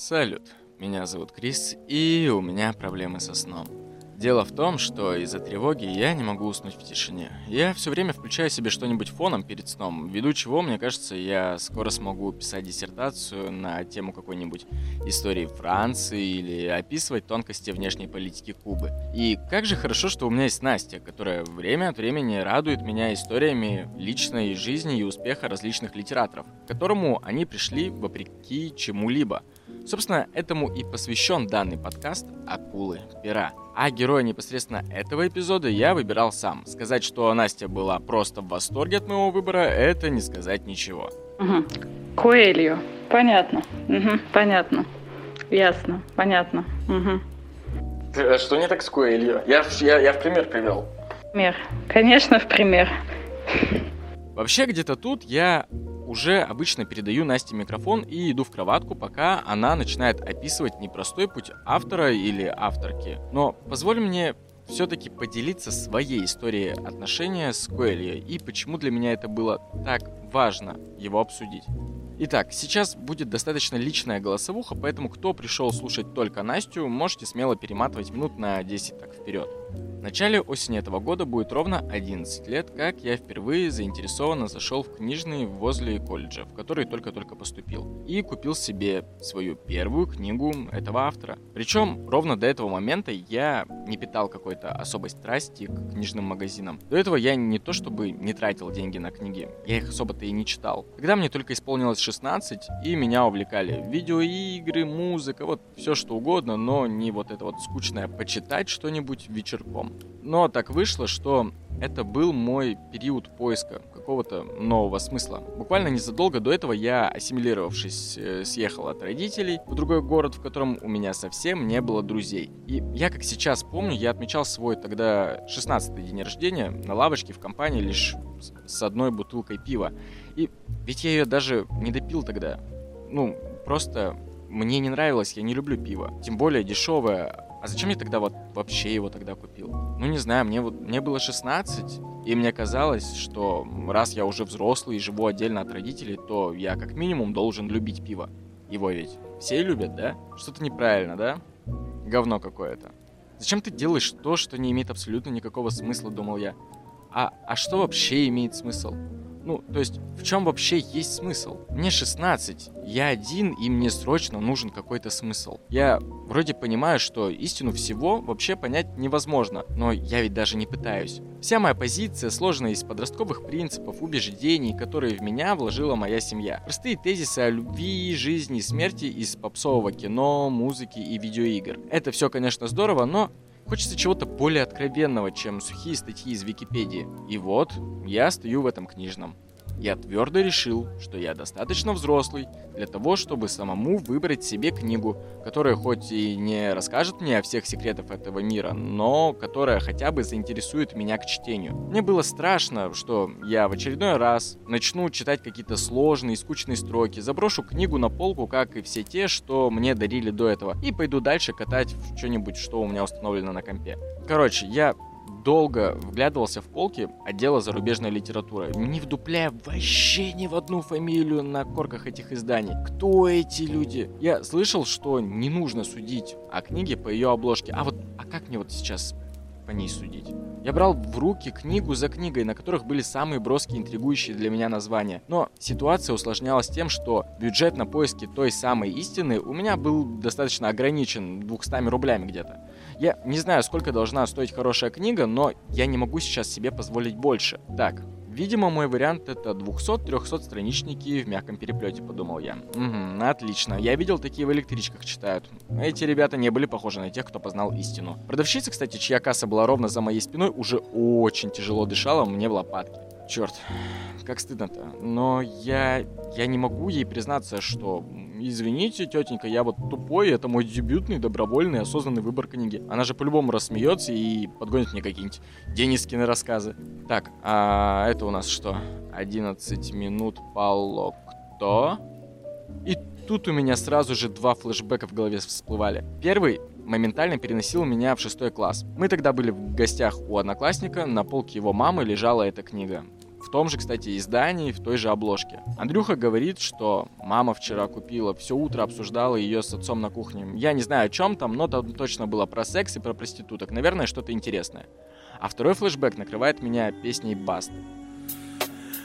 Салют, меня зовут Крис, и у меня проблемы со сном. Дело в том, что из-за тревоги я не могу уснуть в тишине. Я все время включаю себе что-нибудь фоном перед сном, ввиду чего, мне кажется, я скоро смогу писать диссертацию на тему какой-нибудь истории Франции или описывать тонкости внешней политики Кубы. И как же хорошо, что у меня есть Настя, которая время от времени радует меня историями личной жизни и успеха различных литераторов, к которому они пришли вопреки чему-либо. Собственно, этому и посвящен данный подкаст «Акулы пера». А героя непосредственно этого эпизода я выбирал сам. Сказать, что Настя была просто в восторге от моего выбора, это не сказать ничего. Угу. Коэлью. Понятно. Угу. Понятно. Ясно. Понятно. Угу. А что не так с Коэлью? Я, я, я в пример привел. Пример. Конечно, в пример. Вообще, где-то тут я уже обычно передаю Насте микрофон и иду в кроватку, пока она начинает описывать непростой путь автора или авторки. Но позволь мне все-таки поделиться своей историей отношения с Коэльо и почему для меня это было так важно его обсудить. Итак, сейчас будет достаточно личная голосовуха, поэтому кто пришел слушать только Настю, можете смело перематывать минут на 10 так вперед. В начале осени этого года будет ровно 11 лет, как я впервые заинтересованно зашел в книжный возле колледжа, в который только-только поступил, и купил себе свою первую книгу этого автора. Причем ровно до этого момента я не питал какой-то особой страсти к книжным магазинам. До этого я не то чтобы не тратил деньги на книги, я их особо-то и не читал. Когда мне только исполнилось 16, и меня увлекали видеоигры, музыка, вот все что угодно, но не вот это вот скучное почитать что-нибудь вечерком. Но так вышло, что это был мой период поиска какого-то нового смысла. Буквально незадолго до этого я, ассимилировавшись, э, съехал от родителей в другой город, в котором у меня совсем не было друзей. И я, как сейчас помню, я отмечал свой тогда 16-й день рождения на лавочке в компании лишь с одной бутылкой пива. И ведь я ее даже не допил тогда. Ну, просто мне не нравилось, я не люблю пиво. Тем более дешевое, а зачем я тогда вот вообще его тогда купил? Ну, не знаю, мне вот мне было 16, и мне казалось, что раз я уже взрослый и живу отдельно от родителей, то я как минимум должен любить пиво. Его ведь все любят, да? Что-то неправильно, да? Говно какое-то. Зачем ты делаешь то, что не имеет абсолютно никакого смысла, думал я. А, а что вообще имеет смысл? Ну, то есть, в чем вообще есть смысл? Мне 16, я один, и мне срочно нужен какой-то смысл. Я вроде понимаю, что истину всего вообще понять невозможно, но я ведь даже не пытаюсь. Вся моя позиция сложена из подростковых принципов, убеждений, которые в меня вложила моя семья. Простые тезисы о любви, жизни и смерти из попсового кино, музыки и видеоигр. Это все, конечно, здорово, но Хочется чего-то более откровенного, чем сухие статьи из Википедии. И вот, я стою в этом книжном. Я твердо решил, что я достаточно взрослый для того, чтобы самому выбрать себе книгу, которая хоть и не расскажет мне о всех секретах этого мира, но которая хотя бы заинтересует меня к чтению. Мне было страшно, что я в очередной раз начну читать какие-то сложные, скучные строки, заброшу книгу на полку, как и все те, что мне дарили до этого, и пойду дальше катать в что-нибудь, что у меня установлено на компе. Короче, я долго вглядывался в полки отдела зарубежной литературы, не вдупляя вообще ни в одну фамилию на корках этих изданий. Кто эти люди? Я слышал, что не нужно судить о книге по ее обложке. А вот, а как мне вот сейчас по ней судить? Я брал в руки книгу за книгой, на которых были самые броские интригующие для меня названия. Но ситуация усложнялась тем, что бюджет на поиски той самой истины у меня был достаточно ограничен 200 рублями где-то. Я не знаю, сколько должна стоить хорошая книга, но я не могу сейчас себе позволить больше. Так, Видимо, мой вариант это 200-300 страничники в мягком переплете, подумал я. Угу, отлично. Я видел, такие в электричках читают. Эти ребята не были похожи на тех, кто познал истину. Продавщица, кстати, чья касса была ровно за моей спиной, уже очень тяжело дышала мне в лопатки. Черт, как стыдно-то. Но я, я не могу ей признаться, что извините, тетенька, я вот тупой, это мой дебютный, добровольный, осознанный выбор книги. Она же по-любому рассмеется и подгонит мне какие-нибудь Денискины рассказы. Так, а это у нас что? 11 минут поло кто? И тут у меня сразу же два флешбека в голове всплывали. Первый моментально переносил меня в шестой класс. Мы тогда были в гостях у одноклассника, на полке его мамы лежала эта книга том же, кстати, издании, в той же обложке. Андрюха говорит, что мама вчера купила, все утро обсуждала ее с отцом на кухне. Я не знаю о чем там, но там точно было про секс и про проституток. Наверное, что-то интересное. А второй флешбэк накрывает меня песней Баст.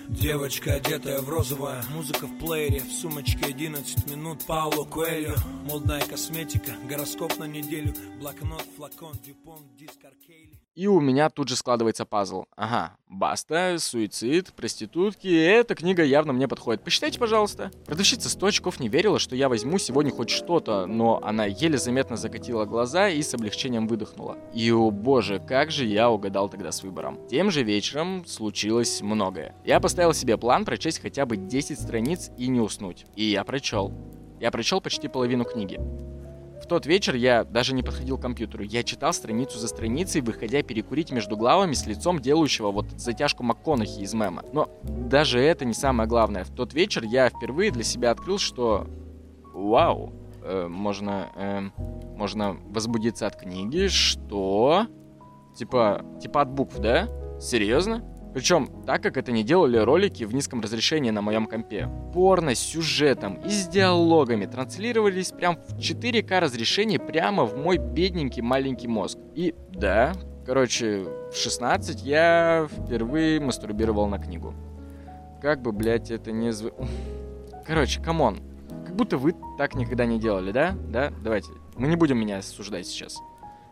Девочка, одетая в розовое, музыка в плеере, в сумочке 11 минут, Пауло Куэльо, модная косметика, гороскоп на неделю, блокнот, флакон, дюпон, диск Аркейли. И у меня тут же складывается пазл. Ага, баста, суицид, проститутки. Эта книга явно мне подходит. Посчитайте, пожалуйста. Продавщица 100 очков не верила, что я возьму сегодня хоть что-то, но она еле заметно закатила глаза и с облегчением выдохнула. И, о боже, как же я угадал тогда с выбором. Тем же вечером случилось многое. Я поставил себе план прочесть хотя бы 10 страниц и не уснуть. И я прочел. Я прочел почти половину книги. В тот вечер я даже не подходил к компьютеру. Я читал страницу за страницей, выходя перекурить между главами с лицом делающего вот затяжку МакКонахи из мема. Но даже это не самое главное. В тот вечер я впервые для себя открыл, что... Вау, э, можно, э, можно возбудиться от книги, что... Типа, типа от букв, да? Серьезно? Причем, так как это не делали ролики в низком разрешении на моем компе. Порно с сюжетом и с диалогами транслировались прям в 4К разрешении прямо в мой бедненький маленький мозг. И да, короче, в 16 я впервые мастурбировал на книгу. Как бы, блядь, это не зв... Короче, come on. Как будто вы так никогда не делали, да? Да? Давайте. Мы не будем меня осуждать сейчас.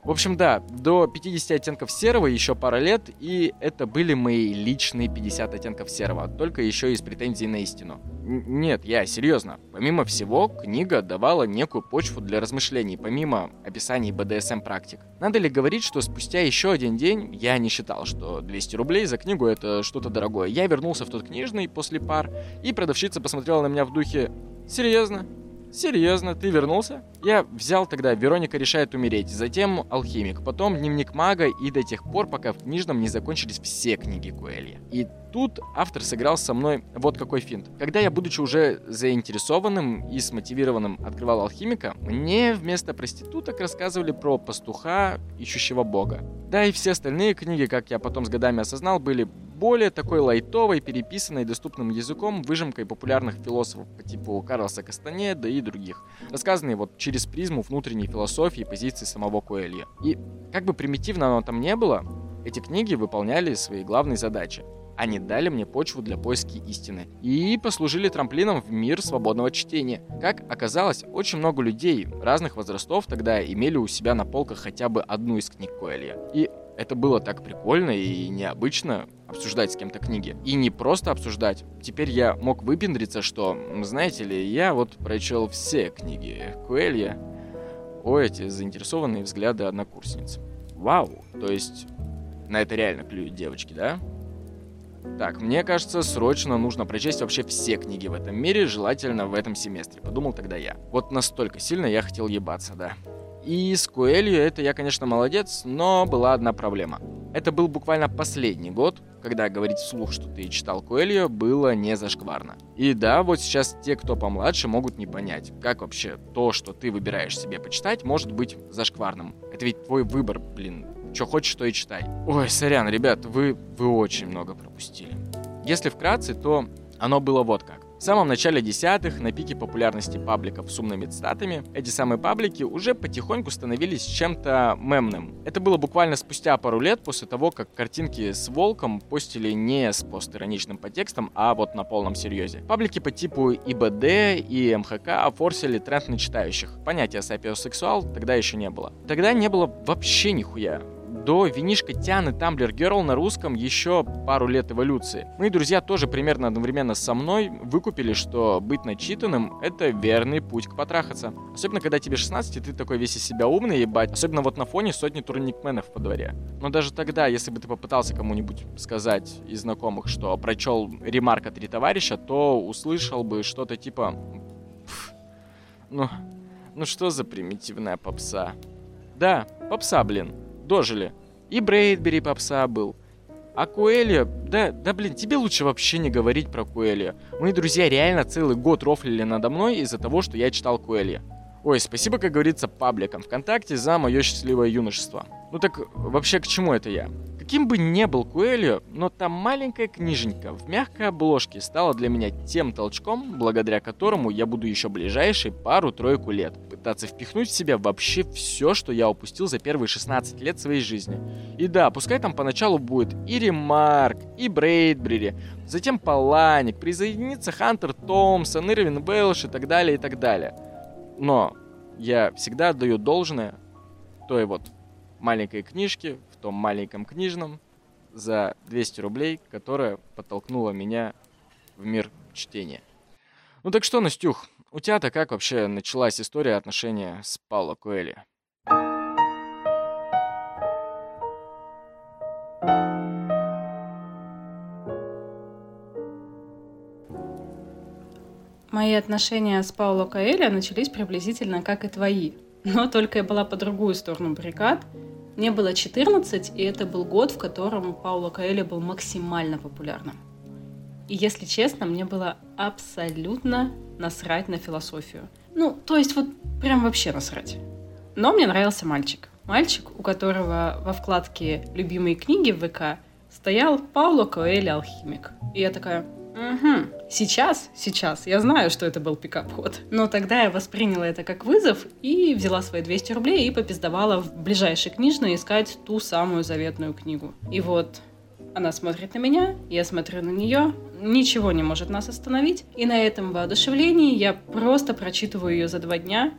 В общем, да, до 50 оттенков серого еще пара лет, и это были мои личные 50 оттенков серого, только еще из претензий на истину. Н- нет, я серьезно. Помимо всего, книга давала некую почву для размышлений, помимо описаний БДСМ практик. Надо ли говорить, что спустя еще один день я не считал, что 200 рублей за книгу это что-то дорогое. Я вернулся в тот книжный после пар, и продавщица посмотрела на меня в духе «Серьезно? Серьезно, ты вернулся? Я взял тогда «Вероника решает умереть», затем «Алхимик», потом «Дневник мага» и до тех пор, пока в книжном не закончились все книги Куэлья. И тут автор сыграл со мной вот какой финт. Когда я, будучи уже заинтересованным и смотивированным, открывал «Алхимика», мне вместо проституток рассказывали про пастуха, ищущего бога. Да и все остальные книги, как я потом с годами осознал, были более такой лайтовой, переписанной доступным языком, выжимкой популярных философов по типу Карлоса Кастанеда и других, рассказанные вот через призму внутренней философии и позиции самого Коэлья. И как бы примитивно оно там не было, эти книги выполняли свои главные задачи. Они дали мне почву для поиски истины и послужили трамплином в мир свободного чтения. Как оказалось, очень много людей разных возрастов тогда имели у себя на полках хотя бы одну из книг Коэлья. И это было так прикольно и необычно обсуждать с кем-то книги. И не просто обсуждать. Теперь я мог выпендриться, что, знаете ли, я вот прочел все книги Куэлья. О, эти заинтересованные взгляды однокурсниц. Вау, то есть на это реально клюют девочки, да? Так, мне кажется, срочно нужно прочесть вообще все книги в этом мире, желательно в этом семестре, подумал тогда я. Вот настолько сильно я хотел ебаться, да. И с Куэлью это я, конечно, молодец, но была одна проблема. Это был буквально последний год, когда говорить вслух, что ты читал Куэлью, было не зашкварно. И да, вот сейчас те, кто помладше, могут не понять, как вообще то, что ты выбираешь себе почитать, может быть зашкварным. Это ведь твой выбор, блин. Что хочешь, то и читай. Ой, сорян, ребят, вы, вы очень много пропустили. Если вкратце, то оно было вот как. В самом начале десятых, на пике популярности пабликов с умными цитатами, эти самые паблики уже потихоньку становились чем-то мемным. Это было буквально спустя пару лет после того, как картинки с волком постили не с постироничным подтекстом, а вот на полном серьезе. Паблики по типу ИБД и МХК форсили тренд на читающих. Понятия сапиосексуал тогда еще не было. Тогда не было вообще нихуя до винишка Тяны Tumblr Girl на русском еще пару лет эволюции. Мои друзья тоже примерно одновременно со мной выкупили, что быть начитанным — это верный путь к потрахаться. Особенно, когда тебе 16, и ты такой весь из себя умный, ебать. Особенно вот на фоне сотни турникменов по дворе. Но даже тогда, если бы ты попытался кому-нибудь сказать из знакомых, что прочел ремарка «Три товарища», то услышал бы что-то типа... Ну, ну что за примитивная попса? Да, попса, блин дожили. И Брейдбери попса был. А Куэлья, да, да блин, тебе лучше вообще не говорить про Куэлья. Мои друзья реально целый год рофлили надо мной из-за того, что я читал Куэлья. Ой, спасибо, как говорится, пабликам ВКонтакте за мое счастливое юношество. Ну так вообще к чему это я? Каким бы ни был Куэльо, но та маленькая книженька в мягкой обложке стала для меня тем толчком, благодаря которому я буду еще ближайшие пару-тройку лет пытаться впихнуть в себя вообще все, что я упустил за первые 16 лет своей жизни. И да, пускай там поначалу будет и Ремарк, и Брейдбери, затем Паланик, присоединится Хантер Томпсон, Ирвин Белш и так далее, и так далее. Но я всегда отдаю должное той вот маленькой книжке том маленьком книжном за 200 рублей, которая подтолкнула меня в мир чтения. Ну так что, Настюх, у тебя-то как вообще началась история отношения с Пауло Коэли? Мои отношения с Пауло Коэли начались приблизительно как и твои. Но только я была по другую сторону баррикад – мне было 14, и это был год, в котором Пауло Коэльо был максимально популярным. И если честно, мне было абсолютно насрать на философию. Ну, то есть вот прям вообще насрать. Но мне нравился мальчик. Мальчик, у которого во вкладке «Любимые книги» в ВК стоял Пауло Коэльо «Алхимик». И я такая, Угу. Сейчас, сейчас, я знаю, что это был пикап-ход. Но тогда я восприняла это как вызов и взяла свои 200 рублей и попиздовала в ближайший книжный искать ту самую заветную книгу. И вот она смотрит на меня, я смотрю на нее, ничего не может нас остановить. И на этом воодушевлении я просто прочитываю ее за два дня,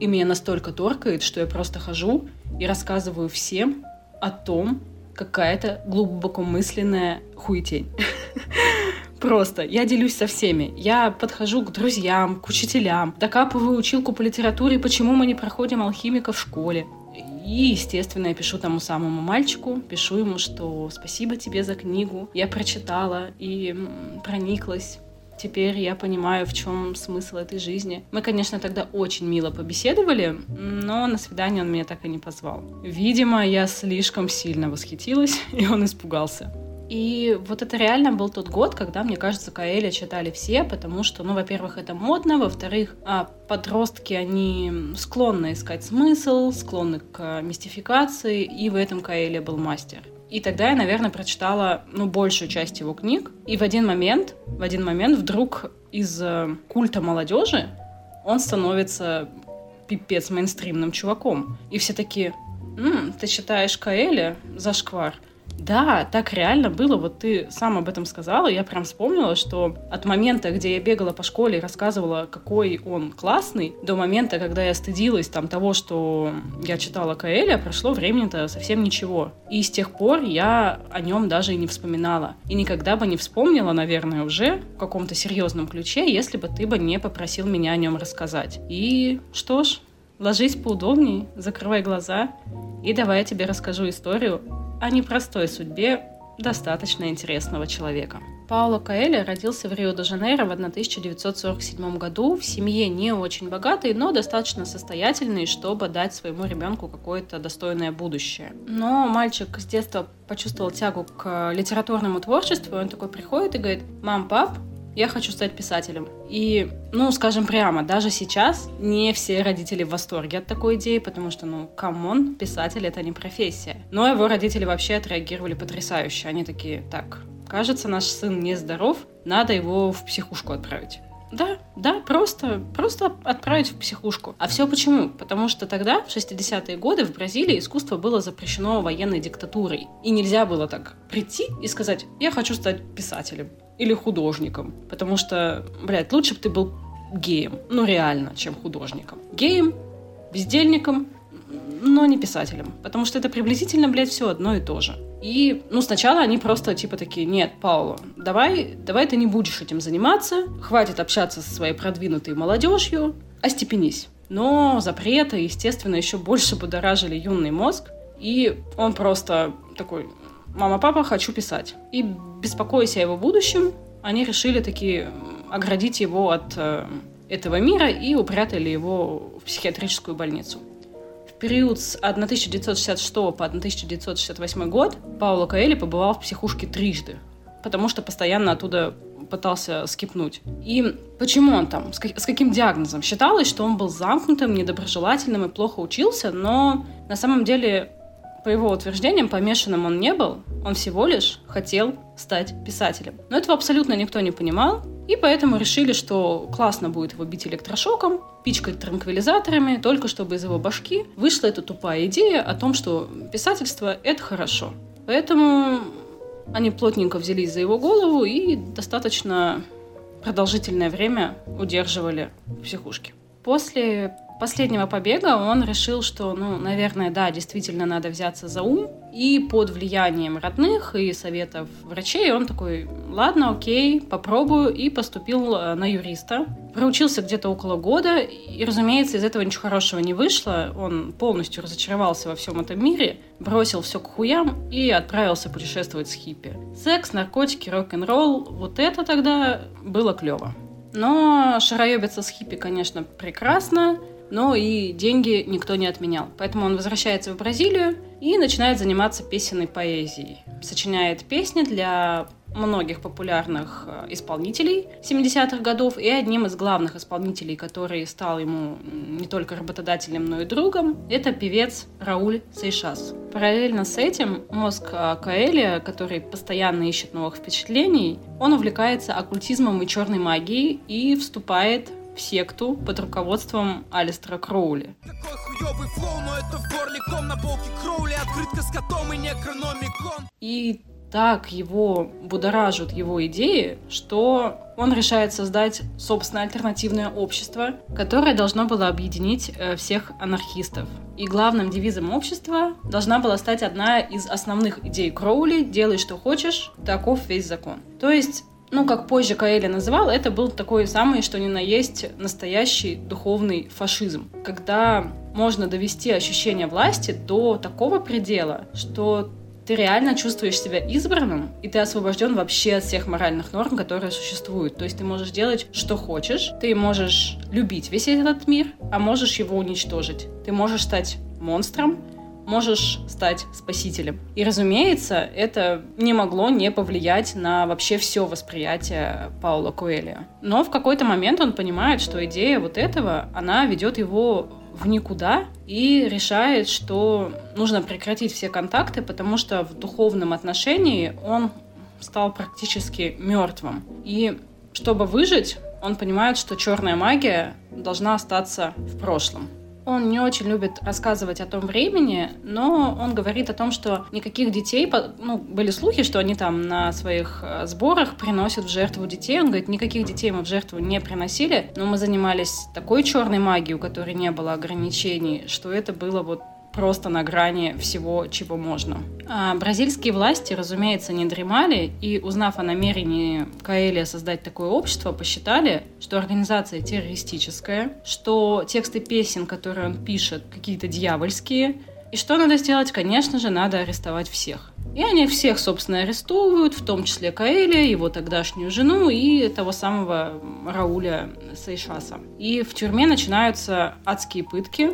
и меня настолько торкает, что я просто хожу и рассказываю всем о том, какая-то глубокомысленная хуетень. Просто я делюсь со всеми. Я подхожу к друзьям, к учителям, докапываю училку по литературе, почему мы не проходим алхимика в школе. И, естественно, я пишу тому самому мальчику, пишу ему, что спасибо тебе за книгу, я прочитала и прониклась. Теперь я понимаю, в чем смысл этой жизни. Мы, конечно, тогда очень мило побеседовали, но на свидание он меня так и не позвал. Видимо, я слишком сильно восхитилась, и он испугался. И вот это реально был тот год, когда, мне кажется, Каэля читали все, потому что, ну, во-первых, это модно, во-вторых, а, подростки, они склонны искать смысл, склонны к мистификации, и в этом Каэля был мастер. И тогда я, наверное, прочитала, ну, большую часть его книг, и в один момент, в один момент вдруг из э, культа молодежи он становится пипец мейнстримным чуваком. И все такие, М, ты читаешь Каэля? Зашквар. Да, так реально было. Вот ты сам об этом сказала. Я прям вспомнила, что от момента, где я бегала по школе и рассказывала, какой он классный, до момента, когда я стыдилась там того, что я читала Каэля, прошло времени-то совсем ничего. И с тех пор я о нем даже и не вспоминала. И никогда бы не вспомнила, наверное, уже в каком-то серьезном ключе, если бы ты бы не попросил меня о нем рассказать. И что ж, ложись поудобнее, закрывай глаза, и давай я тебе расскажу историю о непростой судьбе достаточно интересного человека. Пауло Каэля родился в Рио-де-Жанейро в 1947 году в семье не очень богатой, но достаточно состоятельной, чтобы дать своему ребенку какое-то достойное будущее. Но мальчик с детства почувствовал тягу к литературному творчеству, и он такой приходит и говорит, «Мам, пап, я хочу стать писателем. И, ну, скажем прямо, даже сейчас не все родители в восторге от такой идеи, потому что, ну, come on, писатель — это не профессия. Но его родители вообще отреагировали потрясающе. Они такие, так, кажется, наш сын нездоров, надо его в психушку отправить. Да, да, просто, просто отправить в психушку. А все почему? Потому что тогда, в 60-е годы, в Бразилии искусство было запрещено военной диктатурой. И нельзя было так прийти и сказать, я хочу стать писателем или художником. Потому что, блядь, лучше бы ты был геем. Ну, реально, чем художником. Геем, бездельником, но не писателем. Потому что это приблизительно, блядь, все одно и то же. И, ну, сначала они просто, типа, такие, нет, Пауло, давай, давай ты не будешь этим заниматься, хватит общаться со своей продвинутой молодежью, остепенись. Но запреты, естественно, еще больше будоражили юный мозг, и он просто такой, мама, папа, хочу писать. И беспокоясь о его будущем, они решили таки оградить его от э, этого мира и упрятали его в психиатрическую больницу. Период с 1966 по 1968 год Пауло Каэли побывал в психушке трижды, потому что постоянно оттуда пытался скипнуть. И почему он там? С, с каким диагнозом? Считалось, что он был замкнутым, недоброжелательным и плохо учился, но на самом деле по его утверждениям, помешанным он не был, он всего лишь хотел стать писателем. Но этого абсолютно никто не понимал, и поэтому решили, что классно будет его бить электрошоком, пичкать транквилизаторами, только чтобы из его башки вышла эта тупая идея о том, что писательство — это хорошо. Поэтому они плотненько взялись за его голову и достаточно продолжительное время удерживали в психушке. После последнего побега он решил, что, ну, наверное, да, действительно надо взяться за ум. И под влиянием родных и советов врачей он такой, ладно, окей, попробую, и поступил э, на юриста. Проучился где-то около года, и, разумеется, из этого ничего хорошего не вышло. Он полностью разочаровался во всем этом мире, бросил все к хуям и отправился путешествовать с хиппи. Секс, наркотики, рок-н-ролл, вот это тогда было клево. Но шароебиться с хиппи, конечно, прекрасно но и деньги никто не отменял. Поэтому он возвращается в Бразилию и начинает заниматься песенной поэзией. Сочиняет песни для многих популярных э, исполнителей 70-х годов, и одним из главных исполнителей, который стал ему не только работодателем, но и другом, это певец Рауль Сейшас. Параллельно с этим мозг э, Каэля, который постоянно ищет новых впечатлений, он увлекается оккультизмом и черной магией и вступает в секту под руководством Алистера Кроули. и так его будоражат его идеи, что он решает создать собственное альтернативное общество, которое должно было объединить э, всех анархистов. И главным девизом общества должна была стать одна из основных идей Кроули «делай, что хочешь, таков весь закон». То есть ну, как позже Каэли называл, это был такой самый, что ни на есть, настоящий духовный фашизм. Когда можно довести ощущение власти до такого предела, что ты реально чувствуешь себя избранным, и ты освобожден вообще от всех моральных норм, которые существуют. То есть ты можешь делать, что хочешь, ты можешь любить весь этот мир, а можешь его уничтожить. Ты можешь стать монстром, можешь стать спасителем. И, разумеется, это не могло не повлиять на вообще все восприятие Паула Коэлио. Но в какой-то момент он понимает, что идея вот этого, она ведет его в никуда и решает, что нужно прекратить все контакты, потому что в духовном отношении он стал практически мертвым. И чтобы выжить, он понимает, что черная магия должна остаться в прошлом. Он не очень любит рассказывать о том времени, но он говорит о том, что никаких детей, ну, были слухи, что они там на своих э, сборах приносят в жертву детей. Он говорит, никаких детей мы в жертву не приносили, но мы занимались такой черной магией, у которой не было ограничений, что это было вот просто на грани всего, чего можно. А бразильские власти, разумеется, не дремали и, узнав о намерении Каэля создать такое общество, посчитали, что организация террористическая, что тексты песен, которые он пишет, какие-то дьявольские, и что надо сделать? Конечно же, надо арестовать всех. И они всех, собственно, арестовывают, в том числе Каэля, его тогдашнюю жену и того самого Рауля Сейшаса. И в тюрьме начинаются адские пытки,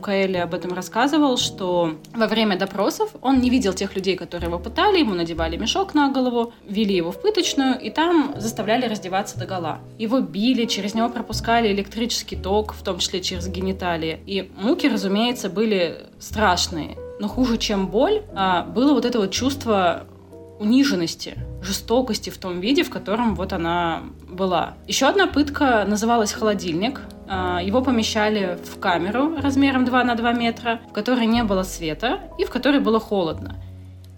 Каэли об этом рассказывал, что во время допросов он не видел тех людей, которые его пытали, ему надевали мешок на голову, вели его в пыточную и там заставляли раздеваться до гола. Его били, через него пропускали электрический ток, в том числе через гениталии. И муки, разумеется, были страшные. Но хуже, чем боль, а, было вот это вот чувство униженности, жестокости в том виде, в котором вот она была. Еще одна пытка называлась «Холодильник». А, его помещали в камеру размером 2 на 2 метра, в которой не было света и в которой было холодно.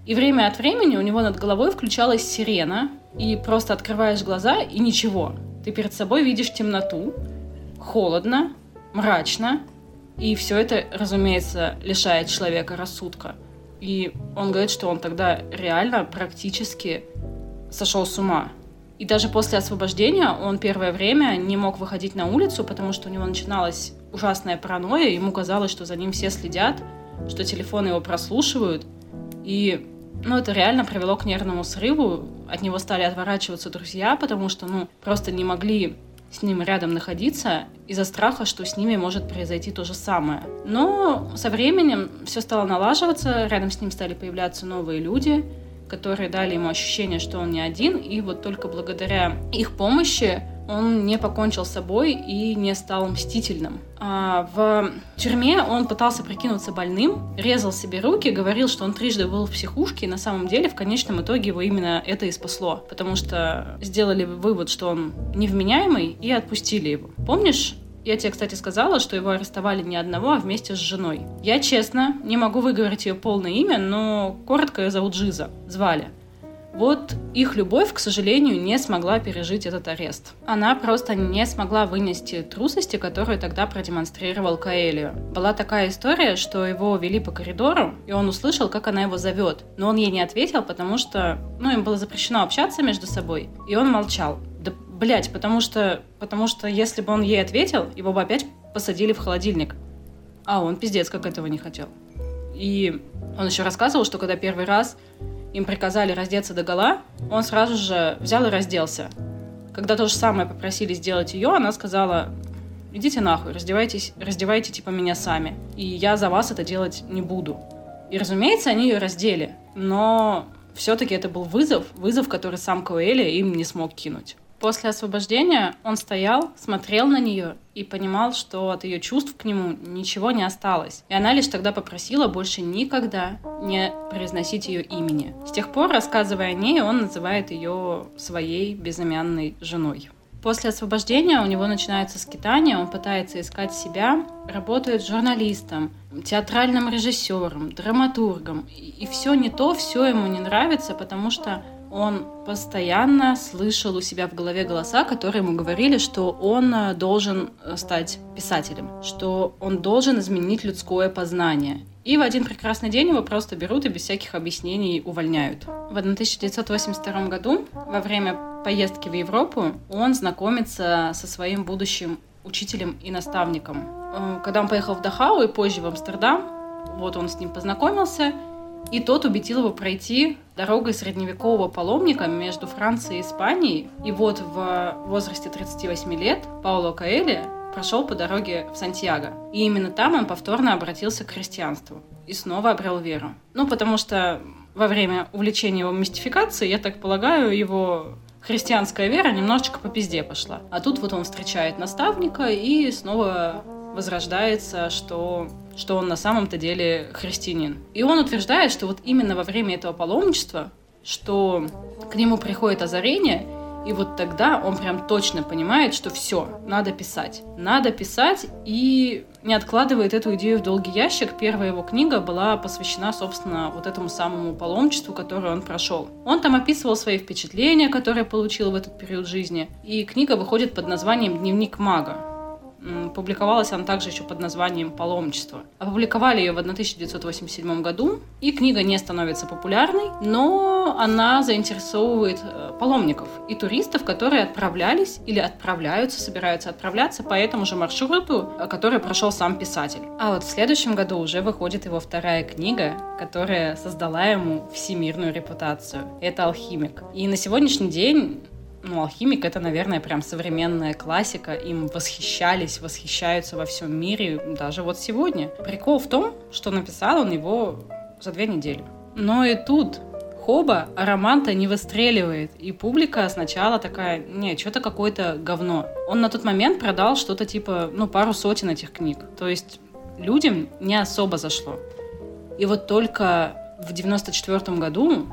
И время от времени у него над головой включалась сирена, и просто открываешь глаза, и ничего. Ты перед собой видишь темноту, холодно, мрачно, и все это, разумеется, лишает человека рассудка. И он говорит, что он тогда реально практически сошел с ума. И даже после освобождения он первое время не мог выходить на улицу, потому что у него начиналась ужасная паранойя. Ему казалось, что за ним все следят, что телефоны его прослушивают. И ну, это реально привело к нервному срыву. От него стали отворачиваться друзья, потому что, ну, просто не могли с ним рядом находиться из-за страха, что с ними может произойти то же самое. Но со временем все стало налаживаться, рядом с ним стали появляться новые люди, которые дали ему ощущение, что он не один, и вот только благодаря их помощи он не покончил с собой и не стал мстительным. А в тюрьме он пытался прикинуться больным, резал себе руки, говорил, что он трижды был в психушке, и на самом деле в конечном итоге его именно это и спасло, потому что сделали вывод, что он невменяемый, и отпустили его. Помнишь, я тебе, кстати, сказала, что его арестовали не одного, а вместе с женой. Я, честно, не могу выговорить ее полное имя, но коротко ее зовут Жиза. Звали. Вот их любовь, к сожалению, не смогла пережить этот арест. Она просто не смогла вынести трусости, которую тогда продемонстрировал Каэлио. Была такая история, что его вели по коридору, и он услышал, как она его зовет. Но он ей не ответил, потому что, ну, им было запрещено общаться между собой, и он молчал. Блять, потому что, потому что если бы он ей ответил, его бы опять посадили в холодильник. А он пиздец как этого не хотел. И он еще рассказывал, что когда первый раз им приказали раздеться до гола, он сразу же взял и разделся. Когда то же самое попросили сделать ее, она сказала, идите нахуй, раздевайтесь, раздевайте типа меня сами, и я за вас это делать не буду. И, разумеется, они ее раздели, но все-таки это был вызов, вызов, который сам Коэли им не смог кинуть. После освобождения он стоял, смотрел на нее и понимал, что от ее чувств к нему ничего не осталось. И она лишь тогда попросила больше никогда не произносить ее имени. С тех пор, рассказывая о ней, он называет ее своей безымянной женой. После освобождения у него начинается скитание, он пытается искать себя, работает журналистом, театральным режиссером, драматургом. И все не то, все ему не нравится, потому что он постоянно слышал у себя в голове голоса, которые ему говорили, что он э, должен э, стать писателем, что он должен изменить людское познание. И в один прекрасный день его просто берут и без всяких объяснений увольняют. В 1982 году, во время поездки в Европу, он знакомится со своим будущим учителем и наставником. Э, когда он поехал в Дахау и позже в Амстердам, вот он с ним познакомился, и тот убедил его пройти дорогой средневекового паломника между Францией и Испанией. И вот в возрасте 38 лет Пауло Каэли прошел по дороге в Сантьяго. И именно там он повторно обратился к христианству и снова обрел веру. Ну, потому что во время увлечения его мистификацией, я так полагаю, его христианская вера немножечко по пизде пошла. А тут вот он встречает наставника и снова возрождается, что что он на самом-то деле христианин. И он утверждает, что вот именно во время этого паломничества, что к нему приходит озарение, и вот тогда он прям точно понимает, что все, надо писать. Надо писать и не откладывает эту идею в долгий ящик. Первая его книга была посвящена, собственно, вот этому самому паломничеству, которое он прошел. Он там описывал свои впечатления, которые получил в этот период жизни. И книга выходит под названием «Дневник мага». Публиковалась она также еще под названием «Паломничество». Опубликовали ее в 1987 году, и книга не становится популярной, но она заинтересовывает э, паломников и туристов, которые отправлялись или отправляются, собираются отправляться по этому же маршруту, э, который прошел сам писатель. А вот в следующем году уже выходит его вторая книга, которая создала ему всемирную репутацию. Это «Алхимик». И на сегодняшний день ну, алхимик это, наверное, прям современная классика. Им восхищались, восхищаются во всем мире, даже вот сегодня. Прикол в том, что написал он его за две недели. Но и тут Хоба, а роман-то не выстреливает. И публика сначала такая, не, что-то какое-то говно. Он на тот момент продал что-то типа, ну, пару сотен этих книг. То есть людям не особо зашло. И вот только в 94 году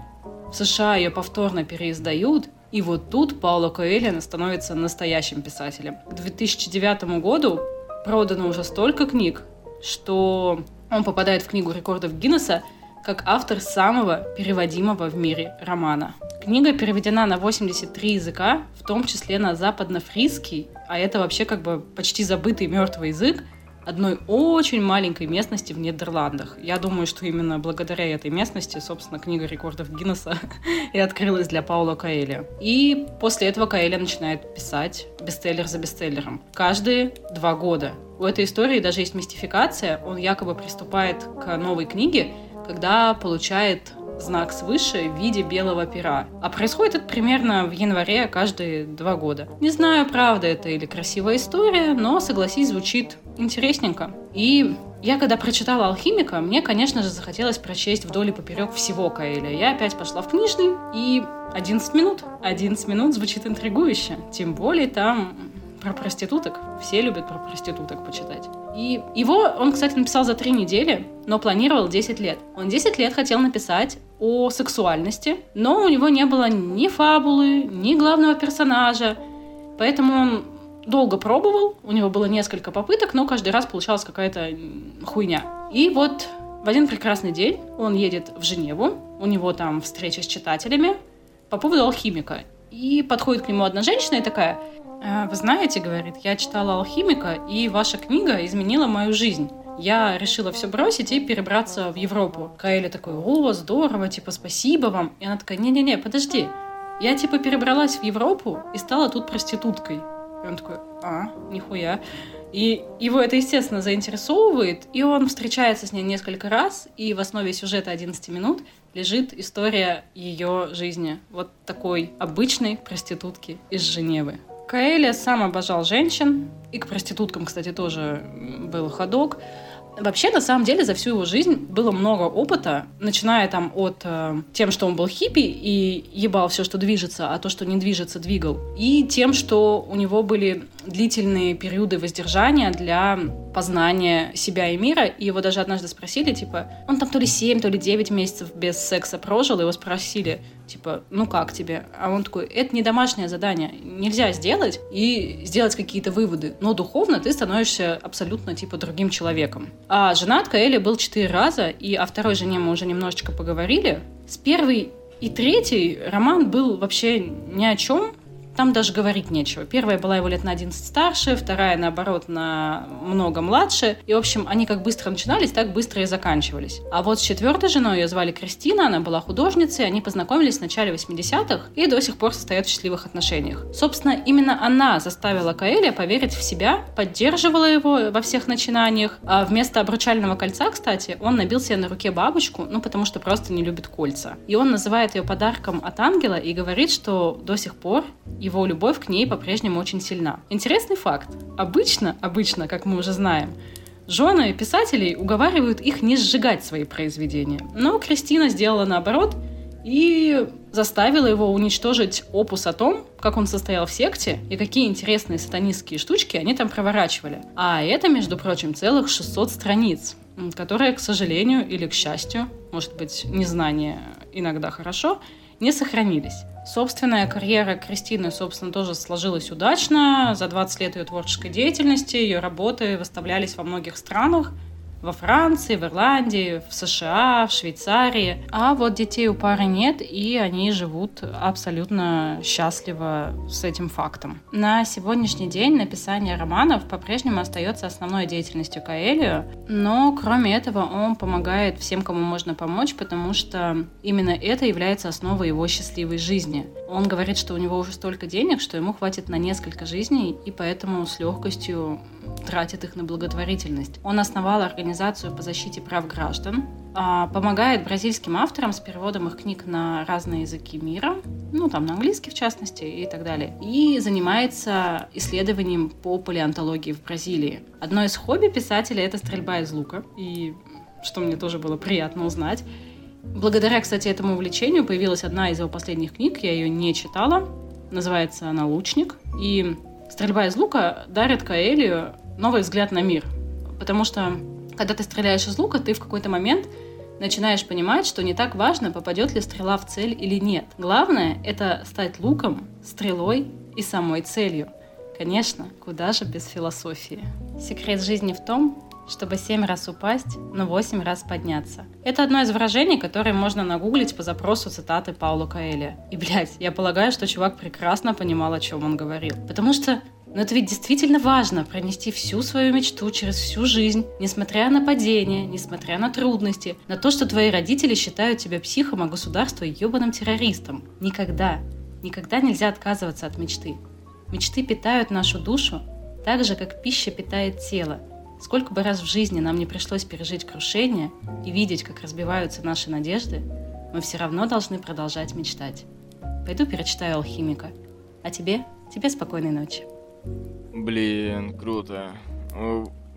в США ее повторно переиздают, и вот тут Пауло Коэльо становится настоящим писателем. К 2009 году продано уже столько книг, что он попадает в книгу рекордов Гиннесса как автор самого переводимого в мире романа. Книга переведена на 83 языка, в том числе на западнофризский, а это вообще как бы почти забытый мертвый язык, одной очень маленькой местности в Нидерландах. Я думаю, что именно благодаря этой местности, собственно, книга рекордов Гиннесса и открылась для Паула Каэля. И после этого Каэля начинает писать бестселлер за бестселлером. Каждые два года. У этой истории даже есть мистификация. Он якобы приступает к новой книге, когда получает знак свыше в виде белого пера. А происходит это примерно в январе каждые два года. Не знаю, правда это или красивая история, но, согласись, звучит интересненько. И я когда прочитала «Алхимика», мне, конечно же, захотелось прочесть вдоль и поперек всего Каэля. Я опять пошла в книжный, и 11 минут. 11 минут звучит интригующе. Тем более там про проституток. Все любят про проституток почитать. И его он, кстати, написал за три недели, но планировал 10 лет. Он 10 лет хотел написать о сексуальности, но у него не было ни фабулы, ни главного персонажа. Поэтому он долго пробовал, у него было несколько попыток, но каждый раз получалась какая-то хуйня. И вот в один прекрасный день он едет в Женеву, у него там встреча с читателями по поводу алхимика. И подходит к нему одна женщина и такая, «Э, вы знаете, говорит, я читала алхимика, и ваша книга изменила мою жизнь. Я решила все бросить и перебраться в Европу. Каэля такой, о, здорово, типа, спасибо вам. И она такая, не-не-не, подожди. Я, типа, перебралась в Европу и стала тут проституткой. И он такой, а, нихуя. И его это, естественно, заинтересовывает, и он встречается с ней несколько раз, и в основе сюжета 11 минут лежит история ее жизни. Вот такой обычной проститутки из Женевы. Каэля сам обожал женщин, и к проституткам, кстати, тоже был ходок. Вообще, на самом деле, за всю его жизнь было много опыта, начиная там от э, тем, что он был хиппи и ебал все, что движется, а то, что не движется, двигал, и тем, что у него были длительные периоды воздержания для познания себя и мира. И его даже однажды спросили, типа, он там то ли 7, то ли 9 месяцев без секса прожил, его спросили, типа, ну как тебе? А он такой, это не домашнее задание, нельзя сделать и сделать какие-то выводы, но духовно ты становишься абсолютно, типа, другим человеком. А женат Каэли был 4 раза, и о второй жене мы уже немножечко поговорили. С первой и третий роман был вообще ни о чем, там даже говорить нечего. Первая была его лет на 11 старше, вторая, наоборот, на много младше. И, в общем, они как быстро начинались, так быстро и заканчивались. А вот с четвертой женой ее звали Кристина, она была художницей, они познакомились в начале 80-х и до сих пор состоят в счастливых отношениях. Собственно, именно она заставила Каэля поверить в себя, поддерживала его во всех начинаниях. А вместо обручального кольца, кстати, он набил себе на руке бабочку, ну, потому что просто не любит кольца. И он называет ее подарком от ангела и говорит, что до сих пор его любовь к ней по-прежнему очень сильна. Интересный факт. Обычно, обычно, как мы уже знаем, жены писателей уговаривают их не сжигать свои произведения. Но Кристина сделала наоборот и заставила его уничтожить опус о том, как он состоял в секте и какие интересные сатанистские штучки они там проворачивали. А это, между прочим, целых 600 страниц, которые, к сожалению или к счастью, может быть, незнание иногда хорошо, не сохранились. Собственная карьера Кристины, собственно, тоже сложилась удачно. За 20 лет ее творческой деятельности ее работы выставлялись во многих странах – во Франции, в Ирландии, в США, в Швейцарии. А вот детей у пары нет, и они живут абсолютно счастливо с этим фактом. На сегодняшний день написание романов по-прежнему остается основной деятельностью Каэлио, но кроме этого он помогает всем, кому можно помочь, потому что именно это является основой его счастливой жизни. Он говорит, что у него уже столько денег, что ему хватит на несколько жизней, и поэтому с легкостью тратит их на благотворительность. Он основал организацию по защите прав граждан, а, помогает бразильским авторам с переводом их книг на разные языки мира, ну там на английский в частности и так далее, и занимается исследованием по палеонтологии в Бразилии. Одно из хобби писателя это стрельба из лука, и что мне тоже было приятно узнать. Благодаря, кстати, этому увлечению появилась одна из его последних книг, я ее не читала, называется она «Лучник», и стрельба из лука дарит Каэлию новый взгляд на мир. Потому что, когда ты стреляешь из лука, ты в какой-то момент начинаешь понимать, что не так важно, попадет ли стрела в цель или нет. Главное — это стать луком, стрелой и самой целью. Конечно, куда же без философии. Секрет жизни в том, чтобы семь раз упасть, но восемь раз подняться. Это одно из выражений, которое можно нагуглить по запросу цитаты Паула Каэля. И, блядь, я полагаю, что чувак прекрасно понимал, о чем он говорил. Потому что но это ведь действительно важно пронести всю свою мечту через всю жизнь, несмотря на падения, несмотря на трудности, на то, что твои родители считают тебя психом, а государство ебаным террористом. Никогда, никогда нельзя отказываться от мечты. Мечты питают нашу душу так же, как пища питает тело. Сколько бы раз в жизни нам не пришлось пережить крушение и видеть, как разбиваются наши надежды, мы все равно должны продолжать мечтать. Пойду перечитаю «Алхимика». А тебе? Тебе спокойной ночи. Блин, круто.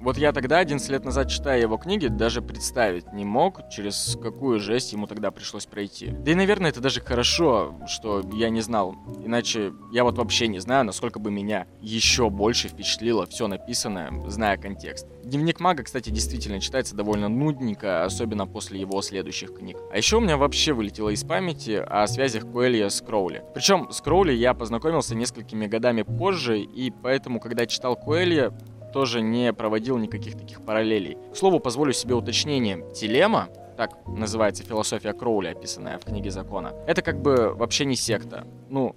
Вот я тогда, 11 лет назад, читая его книги, даже представить не мог, через какую жесть ему тогда пришлось пройти. Да и, наверное, это даже хорошо, что я не знал. Иначе я вот вообще не знаю, насколько бы меня еще больше впечатлило все написанное, зная контекст. Дневник мага, кстати, действительно читается довольно нудненько, особенно после его следующих книг. А еще у меня вообще вылетело из памяти о связях Куэлья с Кроули. Причем с Кроули я познакомился несколькими годами позже, и поэтому, когда читал Куэлья, тоже не проводил никаких таких параллелей. К слову, позволю себе уточнение. Телема, так называется философия Кроули, описанная в книге закона, это как бы вообще не секта. Ну,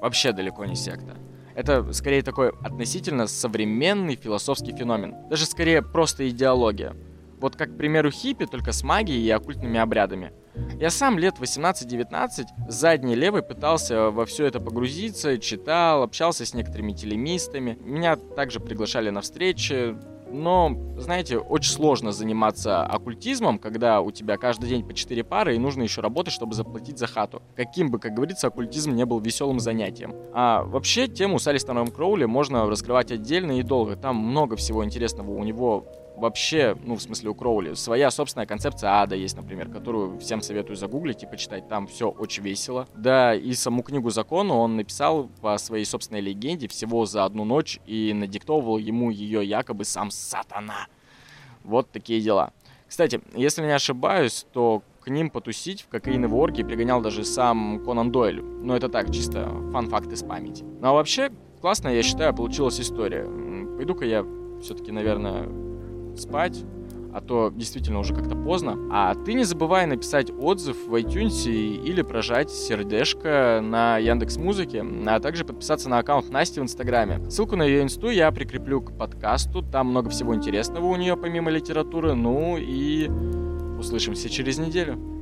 вообще далеко не секта. Это скорее такой относительно современный философский феномен. Даже скорее просто идеология. Вот как, к примеру, хиппи, только с магией и оккультными обрядами. Я сам лет 18-19 задней левой пытался во все это погрузиться, читал, общался с некоторыми телемистами. Меня также приглашали на встречи, но, знаете, очень сложно заниматься оккультизмом, когда у тебя каждый день по 4 пары и нужно еще работать, чтобы заплатить за хату. Каким бы, как говорится, оккультизм не был веселым занятием. А вообще тему с Алистоном Кроули можно раскрывать отдельно и долго. Там много всего интересного. У него вообще, ну, в смысле у Кроули, своя собственная концепция ада есть, например, которую всем советую загуглить и почитать. Там все очень весело. Да, и саму книгу закона он написал по своей собственной легенде всего за одну ночь и надиктовывал ему ее якобы сам сатана. Вот такие дела. Кстати, если не ошибаюсь, то к ним потусить в кокаиновой оргии пригонял даже сам Конан Дойль. Но это так, чисто фан-факт из памяти. Ну а вообще, классно, я считаю, получилась история. Пойду-ка я все-таки, наверное, спать, а то действительно уже как-то поздно. А ты не забывай написать отзыв в iTunes или прожать сердечко на Яндекс Музыке, а также подписаться на аккаунт Насти в Инстаграме. Ссылку на ее инсту я прикреплю к подкасту, там много всего интересного у нее помимо литературы. Ну и услышимся через неделю.